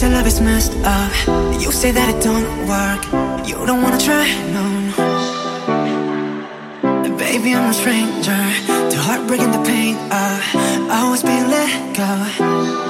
say love is messed up. You say that it don't work. You don't wanna try, no. no. Baby, I'm a stranger to heartbreak and the pain uh, of always being let go.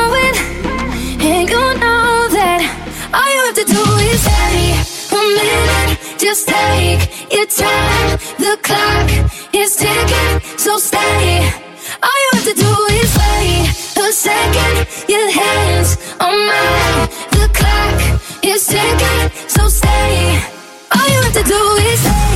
and you know that all you have to do is stay a minute. Just take your time. The clock is ticking, so stay. All you have to do is wait a second. Your hands on mine. The clock is ticking, so stay. All you have to do is stay.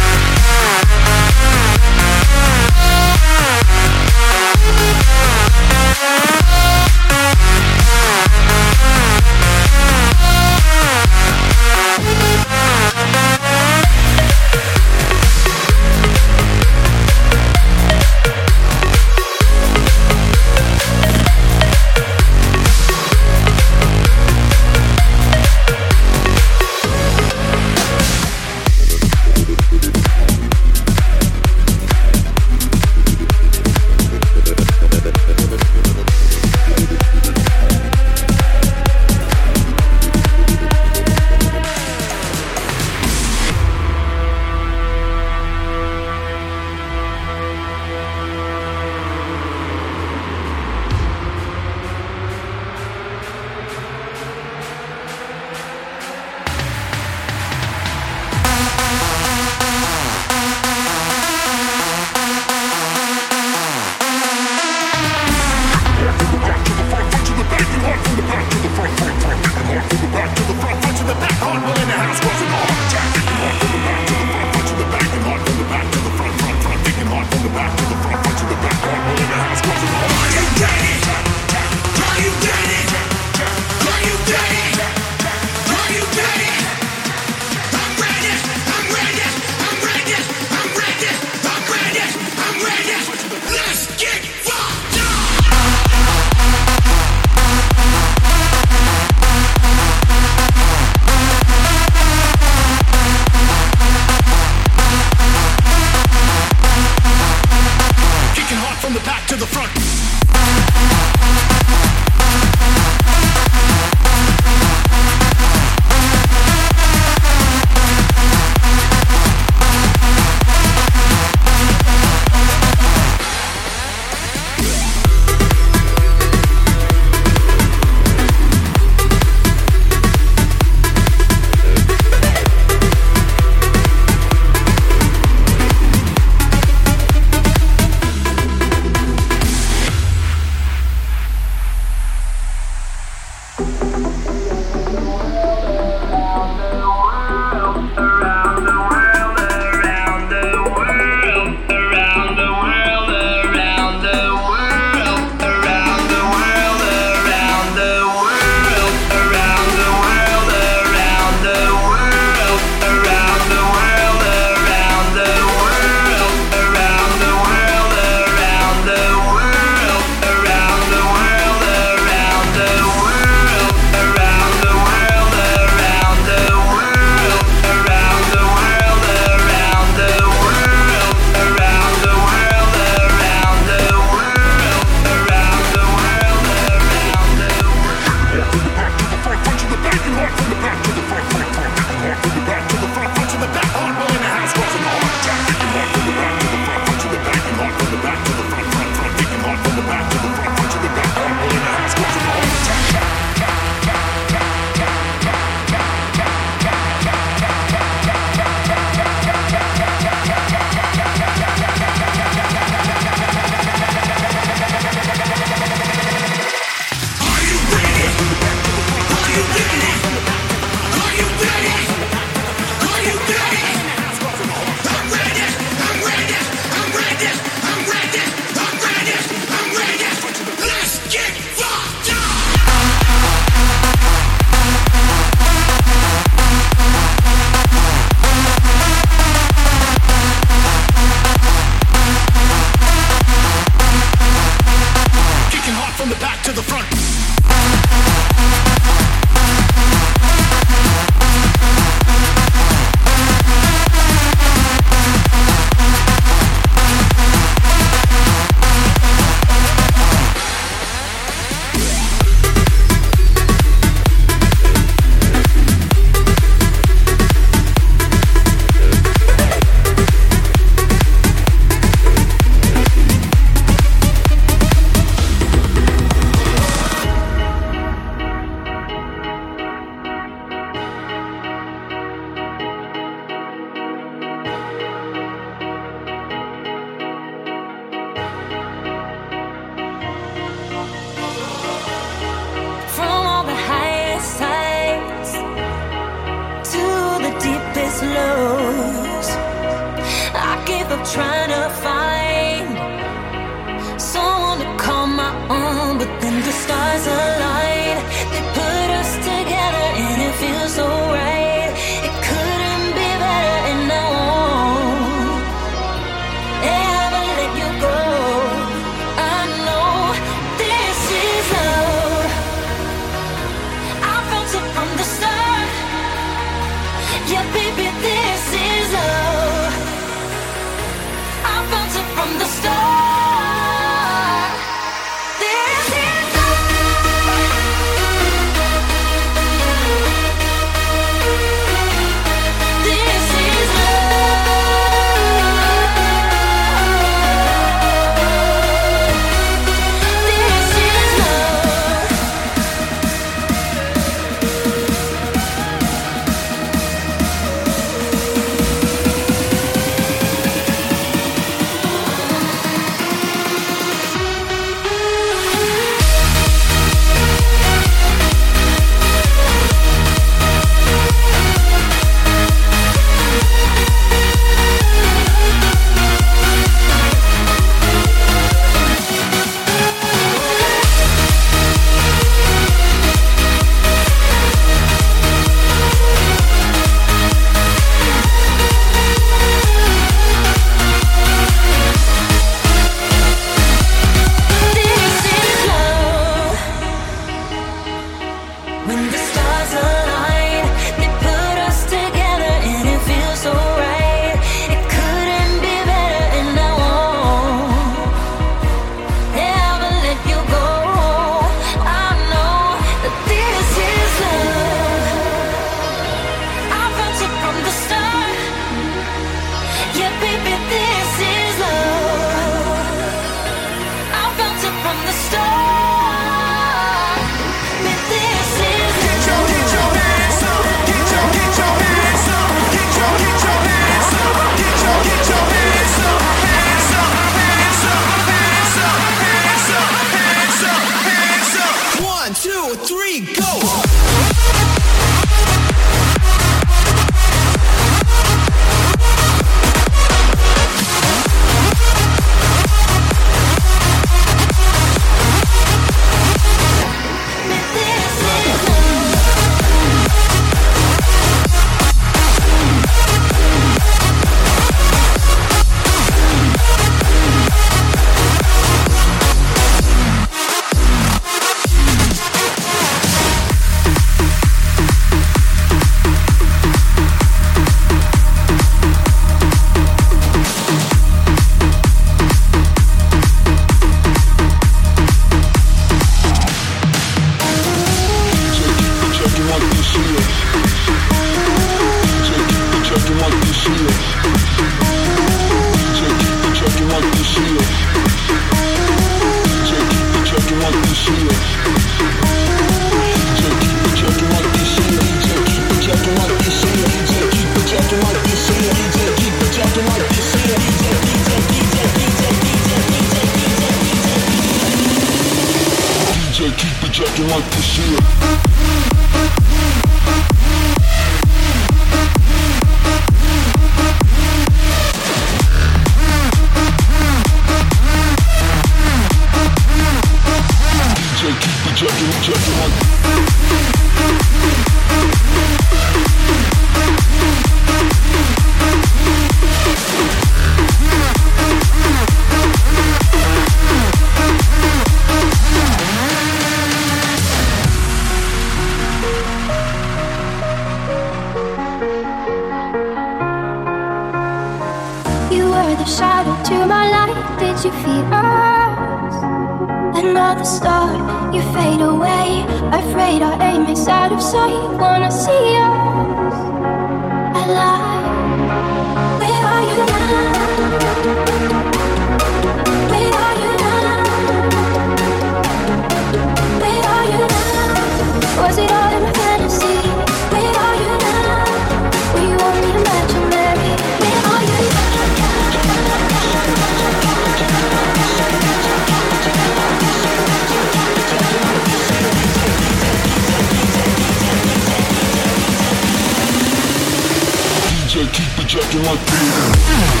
Keep it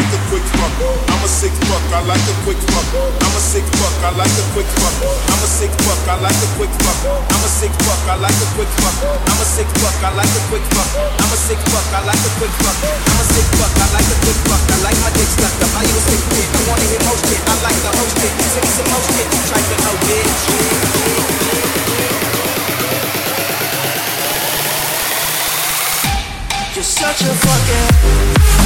Like a quick fuck. I'm a sick fuck, I like a quick fuck. I'm a sick fuck, I like a quick fuck. I'm a sick fuck, I like a quick fuck. I'm a sick fuck, I like a quick fuck. I'm a sick fuck, I like a quick fuck. I'm a sick fuck, I like a quick fuck. I'm a sick fuck, I like a quick fuck. I like my dick stuck up. I use sick dick. I wanna hit most shit. I like the host shit. Me some more shit. Try to know bitch. You're such a fucking.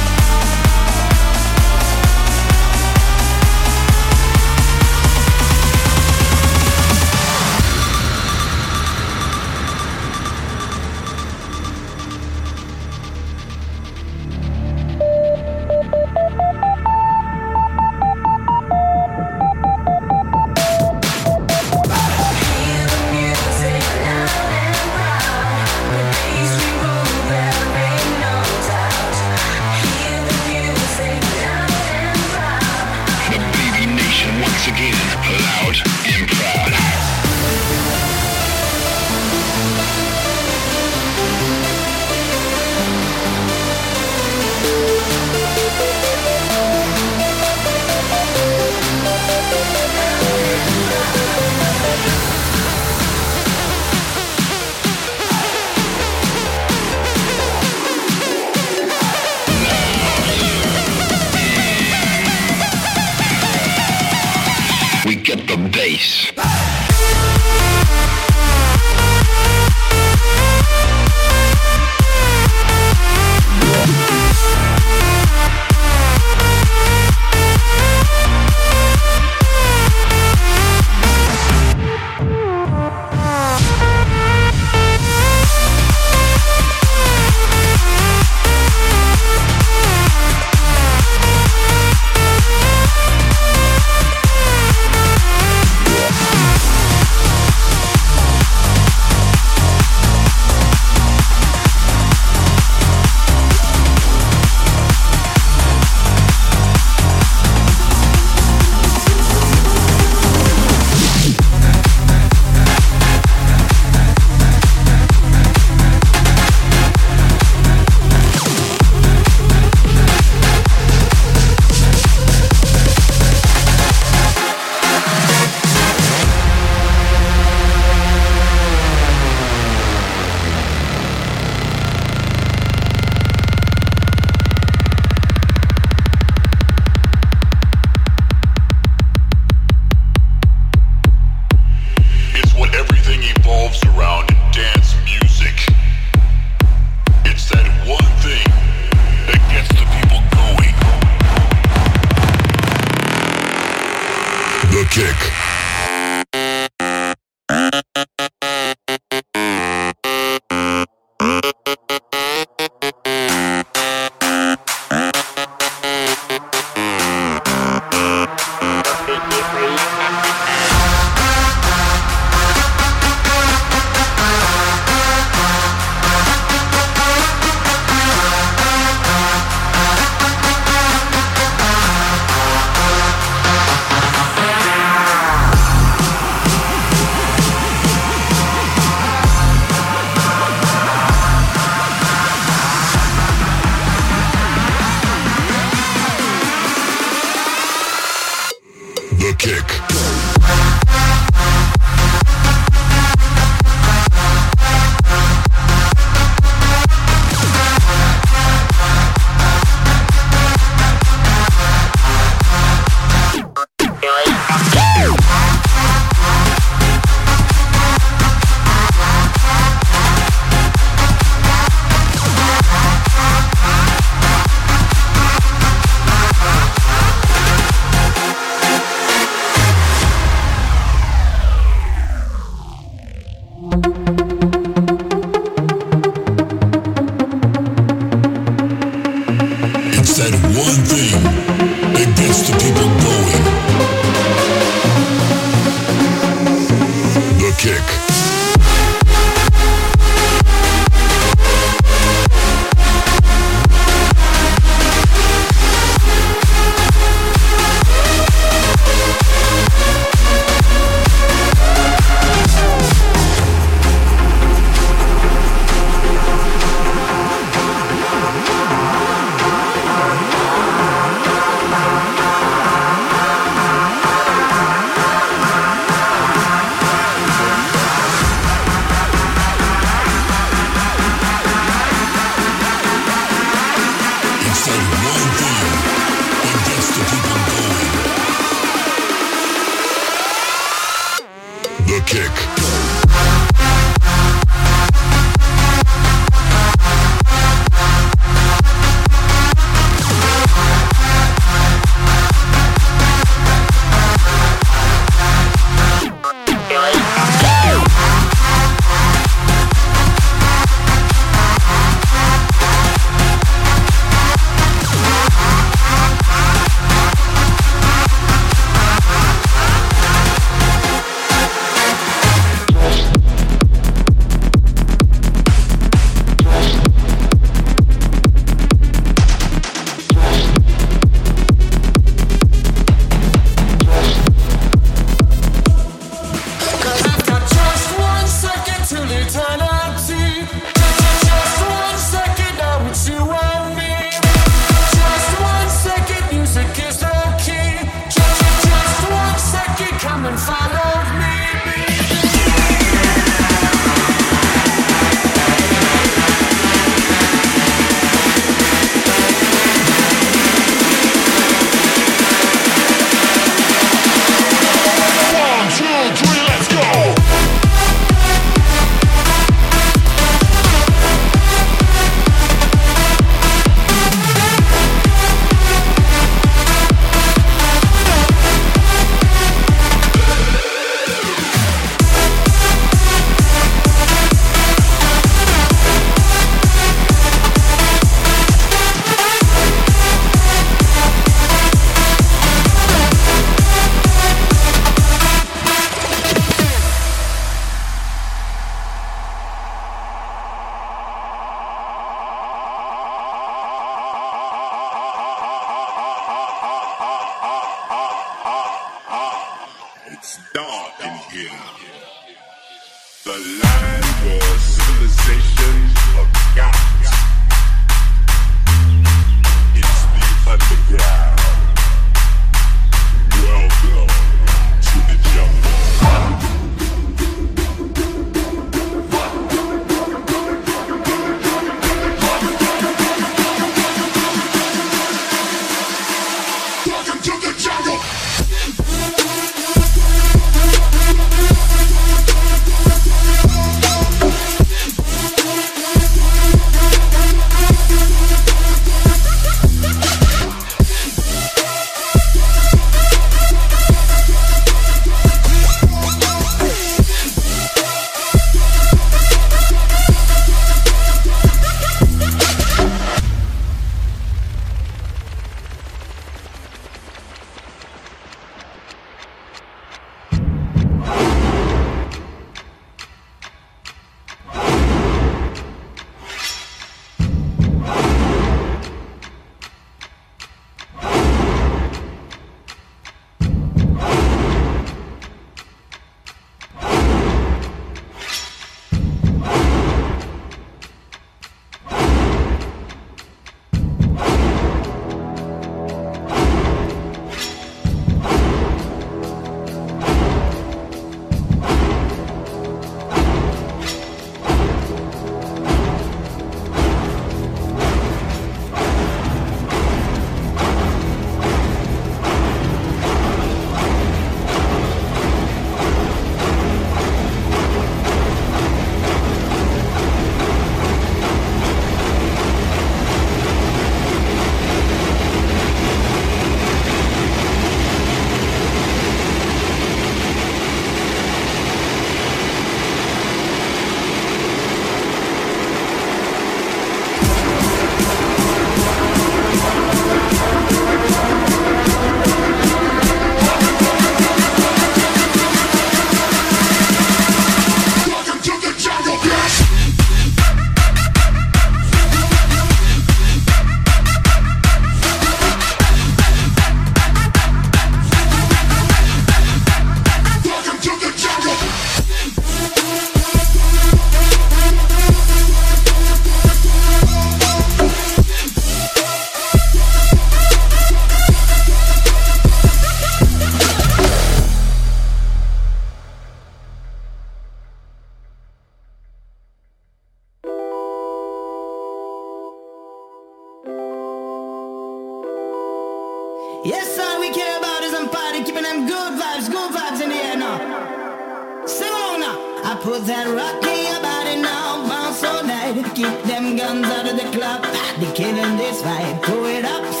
giving them good vibes, good vibes in the air now. Sing along now. I put that rock in your body now, bounce all night. Keep them guns out of the club. They killing this vibe, throw it up.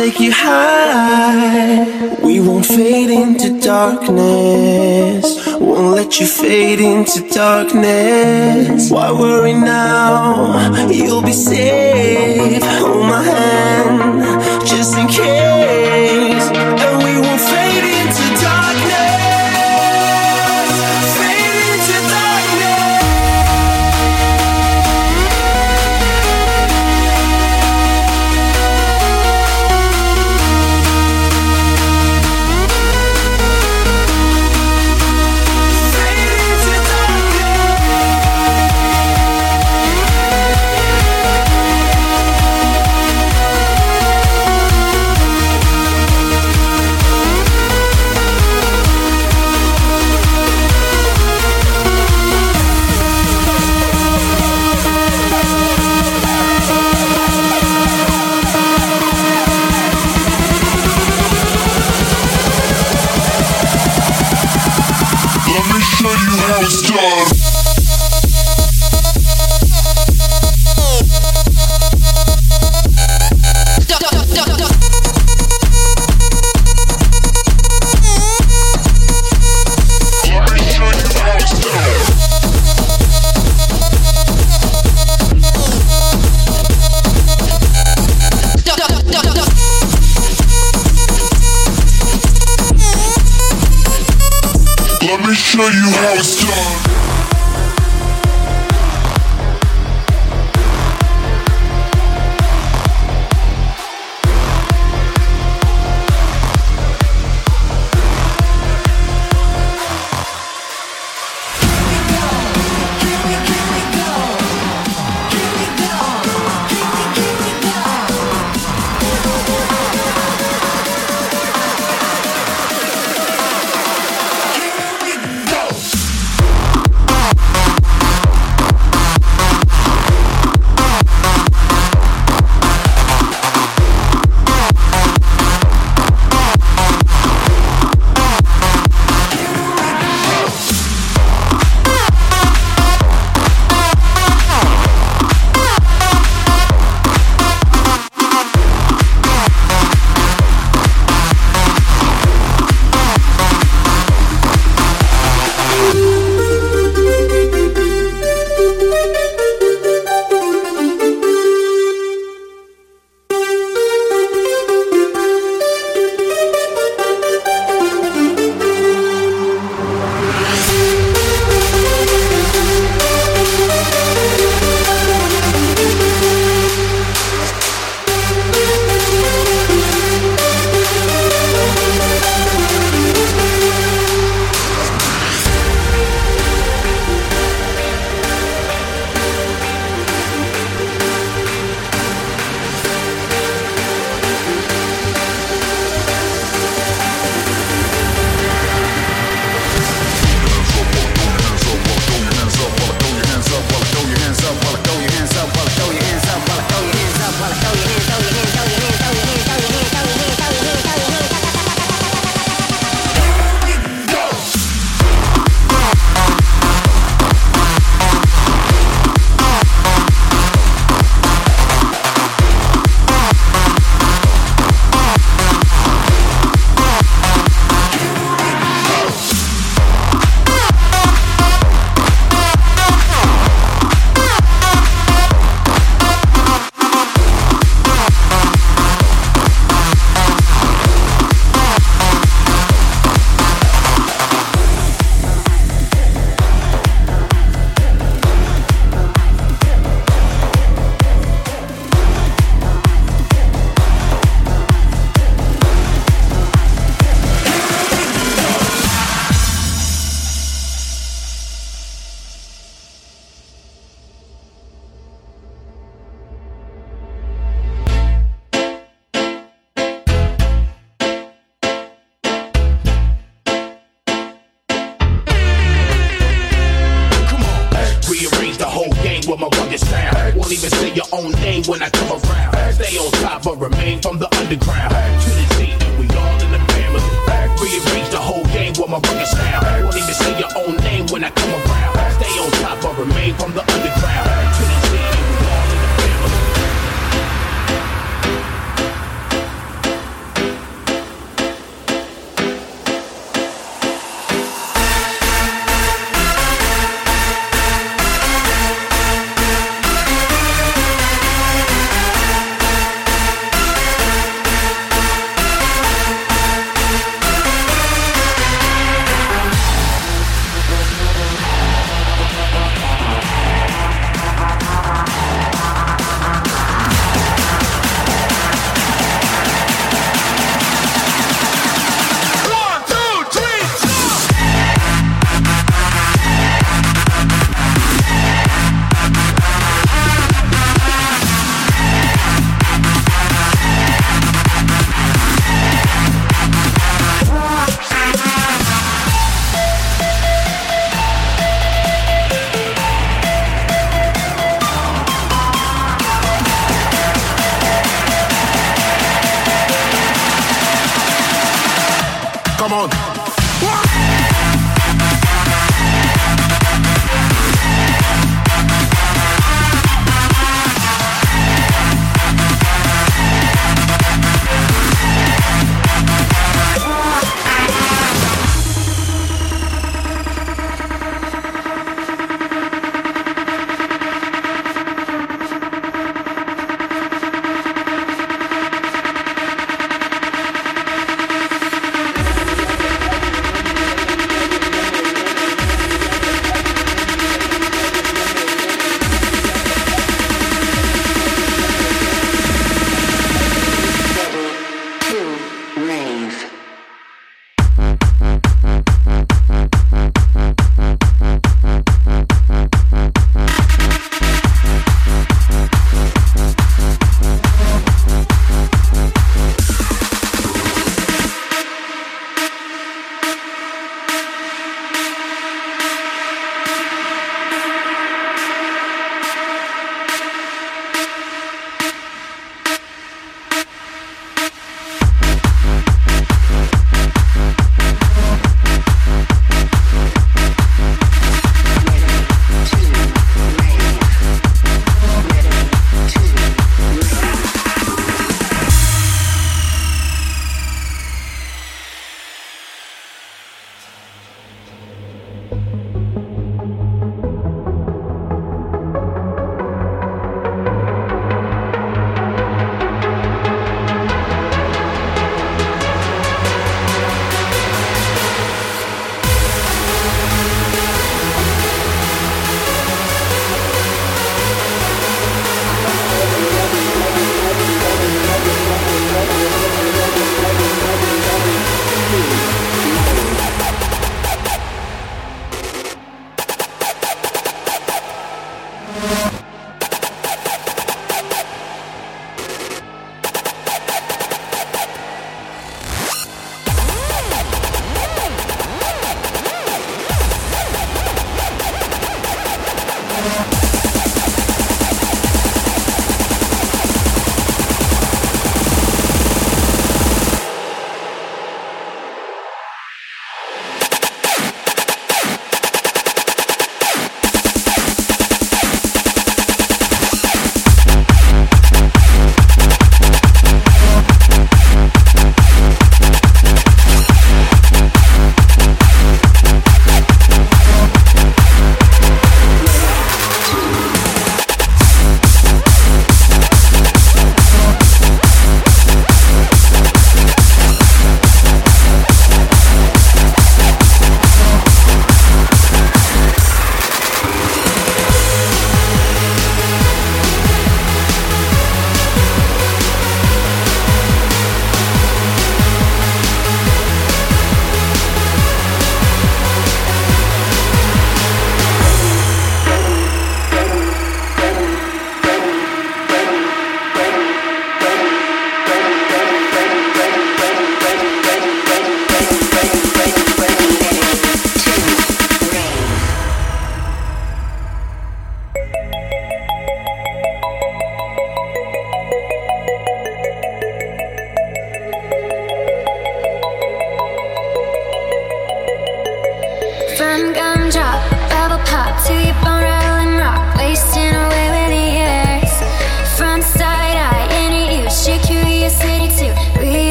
take you my rugged sound. Won't even say your own name when I come around. Stay on top, but remain from the underground. To the sea, we all in the family. Rearrange the whole game with my rugged sound. Won't even say your own name when I come around. Stay on top, but remain from the